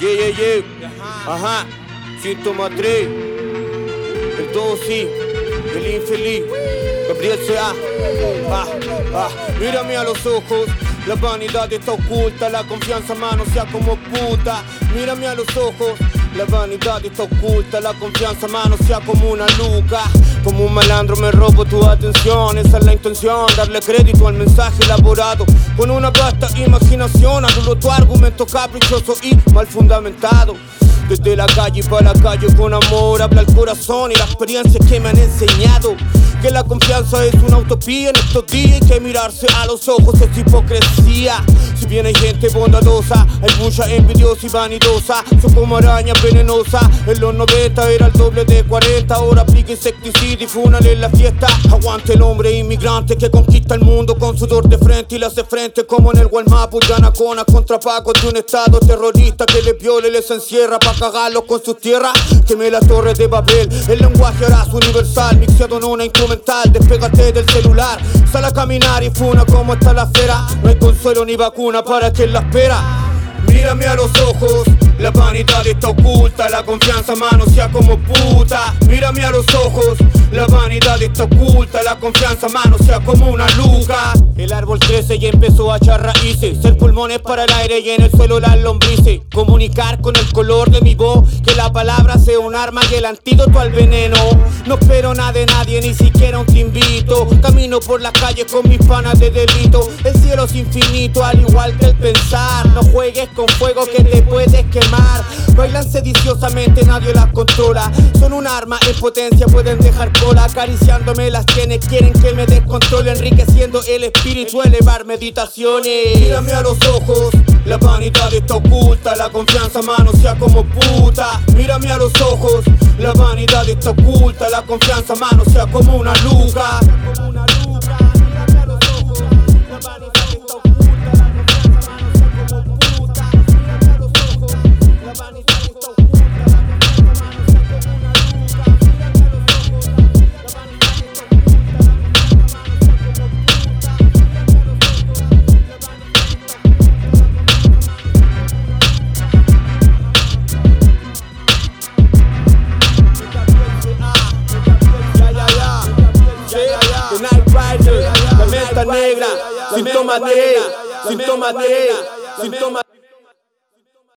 Yeah, yeah, yeah. Ajá. Síntoma 3. El 2 sí. El infeliz. Gabriel C.A. Ah, ah. Mírame a los ojos. La vanidad está oculta, la confianza mano sea como puta. Mírame a los ojos, la vanidad está oculta, la confianza mano sea como una luca. Como un malandro me robo tu atención, esa es la intención, darle crédito al mensaje elaborado. Con una vasta imaginación, anulo tu argumento caprichoso y mal fundamentado. Desde la calle para la calle con amor habla el corazón y la experiencia que me han enseñado que la confianza es una utopía en estos días que mirarse a los ojos es hipocresía. Si bien hay gente bondadosa, hay mucha envidiosa y vanidosa. Son como araña venenosa. En los 90 era el doble de 40. Ahora aplica insecticida y funale en la fiesta. Aguante el hombre inmigrante que conquista el mundo con sudor de frente y le hace frente como en el Walmart. Yanacona contra Paco de un estado terrorista que les viola y les encierra para cagarlos con sus tierras. Queme la torre de Babel. El lenguaje hará su universal, mixado en una instrumental. Despégate del celular, sal a caminar y funa como está la esfera. No hay consuelo ni vacuna para quien la espera. Mírame a los ojos, la vanidad está oculta, la confianza mano sea como puta. Mírame a los ojos, la vanidad está oculta, la confianza mano sea como una luca. El árbol crece y empezó a echar raíces, ser pulmones para el aire y en el suelo las lombrices. Comunicar con el color de mi voz, que la palabra sea un arma y el antídoto al veneno. No espero nada de nadie, ni siquiera un te invito. Camino por las calles con mis panas de delito. El cielo es infinito, al igual que el pensar. Juegues con fuego que te puedes quemar. Bailan sediciosamente, nadie las controla. Son un arma en potencia, pueden dejar cola. Acariciándome las quienes quieren que me descontrole. Enriqueciendo el espíritu, elevar meditaciones. Mírame a los ojos, la vanidad está oculta. La confianza, mano, sea como puta. Mírame a los ojos, la vanidad está oculta. La confianza, mano, sea como una luca. Negra, síntoma 3, síntoma 3, síntoma